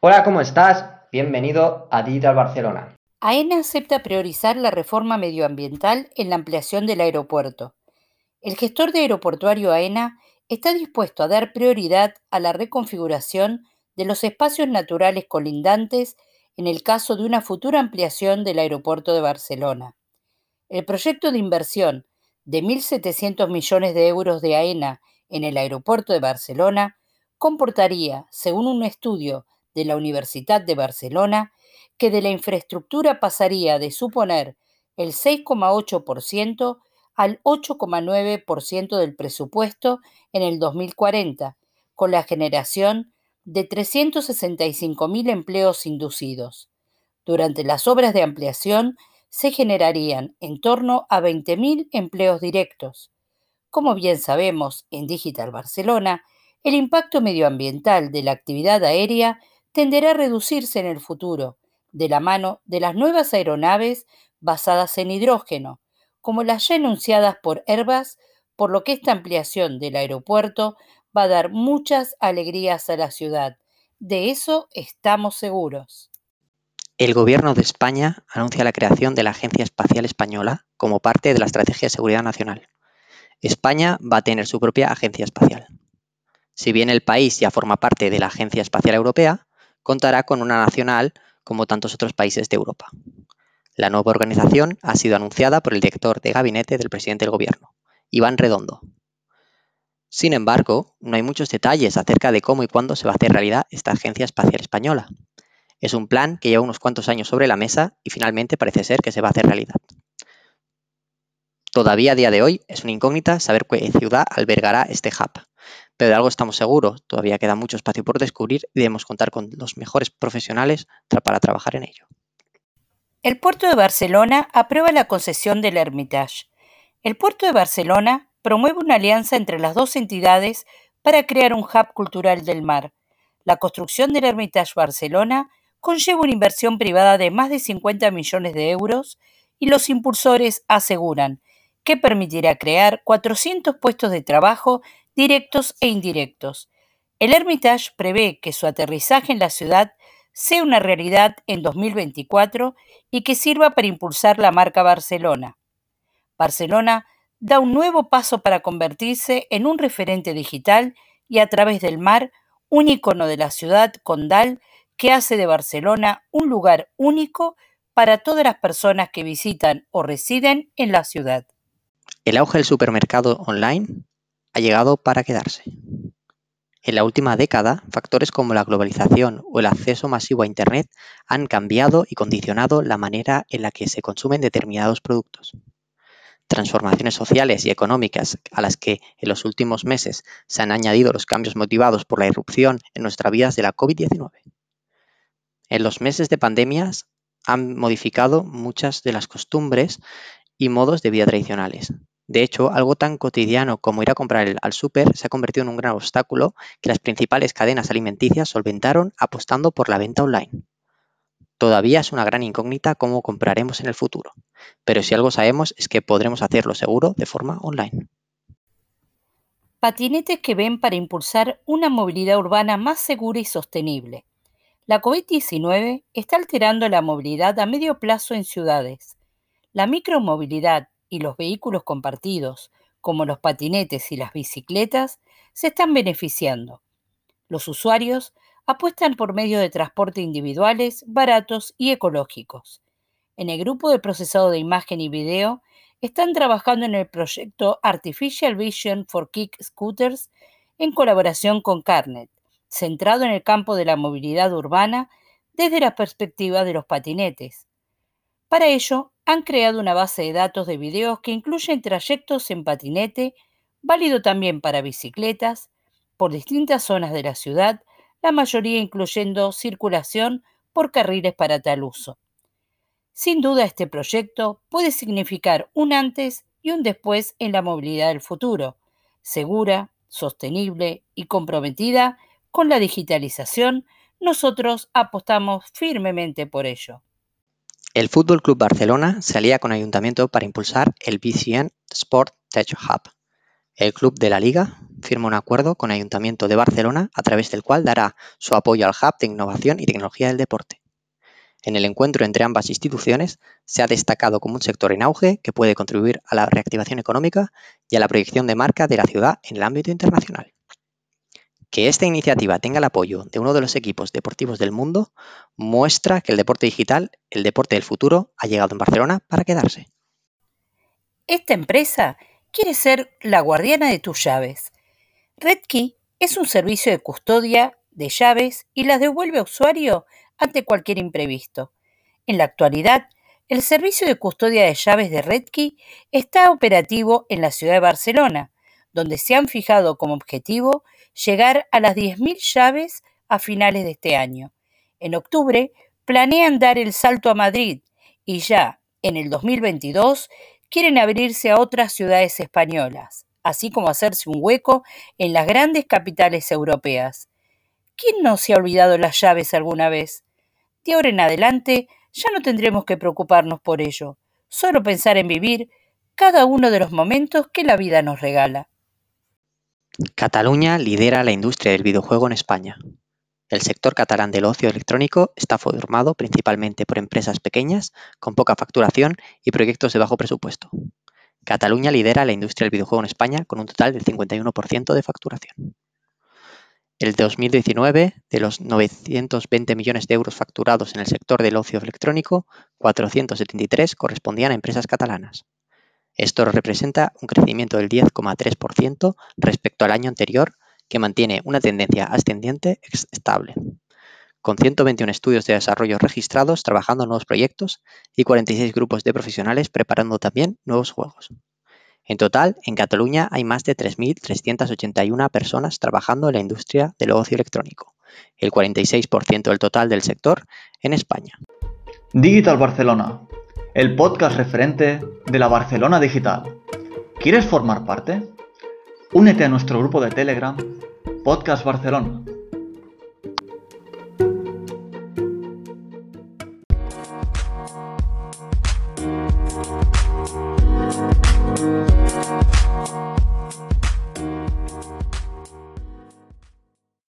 Hola, ¿cómo estás? Bienvenido a Digital Barcelona. AENA acepta priorizar la reforma medioambiental en la ampliación del aeropuerto. El gestor de aeroportuario AENA está dispuesto a dar prioridad a la reconfiguración de los espacios naturales colindantes en el caso de una futura ampliación del aeropuerto de Barcelona. El proyecto de inversión de 1.700 millones de euros de AENA en el aeropuerto de Barcelona comportaría, según un estudio de la Universidad de Barcelona, que de la infraestructura pasaría de suponer el 6,8% al 8,9% del presupuesto en el 2040, con la generación de 365.000 empleos inducidos. Durante las obras de ampliación se generarían en torno a 20.000 empleos directos. Como bien sabemos, en Digital Barcelona, el impacto medioambiental de la actividad aérea tenderá a reducirse en el futuro, de la mano de las nuevas aeronaves basadas en hidrógeno, como las ya enunciadas por Airbus, por lo que esta ampliación del aeropuerto va a dar muchas alegrías a la ciudad. De eso estamos seguros. El Gobierno de España anuncia la creación de la Agencia Espacial Española como parte de la Estrategia de Seguridad Nacional. España va a tener su propia agencia espacial. Si bien el país ya forma parte de la Agencia Espacial Europea, contará con una nacional como tantos otros países de Europa. La nueva organización ha sido anunciada por el director de gabinete del presidente del gobierno, Iván Redondo. Sin embargo, no hay muchos detalles acerca de cómo y cuándo se va a hacer realidad esta Agencia Espacial Española. Es un plan que lleva unos cuantos años sobre la mesa y finalmente parece ser que se va a hacer realidad. Todavía a día de hoy es una incógnita saber qué ciudad albergará este hub, pero de algo estamos seguros, todavía queda mucho espacio por descubrir y debemos contar con los mejores profesionales para trabajar en ello. El puerto de Barcelona aprueba la concesión del Hermitage. El puerto de Barcelona promueve una alianza entre las dos entidades para crear un hub cultural del mar. La construcción del Hermitage Barcelona conlleva una inversión privada de más de 50 millones de euros y los impulsores aseguran que permitirá crear 400 puestos de trabajo directos e indirectos. El Hermitage prevé que su aterrizaje en la ciudad sea una realidad en 2024 y que sirva para impulsar la marca Barcelona. Barcelona da un nuevo paso para convertirse en un referente digital y a través del mar un icono de la ciudad condal que hace de Barcelona un lugar único para todas las personas que visitan o residen en la ciudad. El auge del supermercado online ha llegado para quedarse. En la última década, factores como la globalización o el acceso masivo a Internet han cambiado y condicionado la manera en la que se consumen determinados productos. Transformaciones sociales y económicas a las que en los últimos meses se han añadido los cambios motivados por la irrupción en nuestras vidas de la COVID-19. En los meses de pandemias han modificado muchas de las costumbres y modos de vida tradicionales, de hecho, algo tan cotidiano como ir a comprar al súper se ha convertido en un gran obstáculo que las principales cadenas alimenticias solventaron apostando por la venta online. Todavía es una gran incógnita cómo compraremos en el futuro, pero si algo sabemos es que podremos hacerlo seguro de forma online. Patinetes que ven para impulsar una movilidad urbana más segura y sostenible. La COVID-19 está alterando la movilidad a medio plazo en ciudades. La micromovilidad y los vehículos compartidos, como los patinetes y las bicicletas, se están beneficiando. Los usuarios apuestan por medios de transporte individuales, baratos y ecológicos. En el grupo de procesado de imagen y video están trabajando en el proyecto Artificial Vision for Kick Scooters en colaboración con Carnet, centrado en el campo de la movilidad urbana desde la perspectiva de los patinetes. Para ello, han creado una base de datos de videos que incluyen trayectos en patinete, válido también para bicicletas, por distintas zonas de la ciudad, la mayoría incluyendo circulación por carriles para tal uso. Sin duda este proyecto puede significar un antes y un después en la movilidad del futuro, segura, sostenible y comprometida con la digitalización, nosotros apostamos firmemente por ello. El Fútbol Club Barcelona se alía con Ayuntamiento para impulsar el BCN Sport Tech Hub. El Club de la Liga firma un acuerdo con Ayuntamiento de Barcelona a través del cual dará su apoyo al Hub de Innovación y Tecnología del Deporte. En el encuentro entre ambas instituciones se ha destacado como un sector en auge que puede contribuir a la reactivación económica y a la proyección de marca de la ciudad en el ámbito internacional. Que esta iniciativa tenga el apoyo de uno de los equipos deportivos del mundo muestra que el deporte digital, el deporte del futuro, ha llegado en Barcelona para quedarse. Esta empresa quiere ser la guardiana de tus llaves. RedKey es un servicio de custodia de llaves y las devuelve a usuario ante cualquier imprevisto. En la actualidad, el servicio de custodia de llaves de RedKey está operativo en la ciudad de Barcelona, donde se han fijado como objetivo llegar a las 10.000 llaves a finales de este año. En octubre planean dar el salto a Madrid y ya en el 2022 quieren abrirse a otras ciudades españolas, así como hacerse un hueco en las grandes capitales europeas. ¿Quién no se ha olvidado las llaves alguna vez? De ahora en adelante ya no tendremos que preocuparnos por ello, solo pensar en vivir cada uno de los momentos que la vida nos regala. Cataluña lidera la industria del videojuego en España. El sector catalán del ocio electrónico está formado principalmente por empresas pequeñas, con poca facturación y proyectos de bajo presupuesto. Cataluña lidera la industria del videojuego en España con un total del 51% de facturación. El 2019, de los 920 millones de euros facturados en el sector del ocio electrónico, 473 correspondían a empresas catalanas. Esto representa un crecimiento del 10,3% respecto al año anterior, que mantiene una tendencia ascendiente estable, con 121 estudios de desarrollo registrados trabajando en nuevos proyectos y 46 grupos de profesionales preparando también nuevos juegos. En total, en Cataluña hay más de 3.381 personas trabajando en la industria del ocio electrónico, el 46% del total del sector en España. Digital Barcelona, el podcast referente de la Barcelona Digital. ¿Quieres formar parte? Únete a nuestro grupo de Telegram, Podcast Barcelona.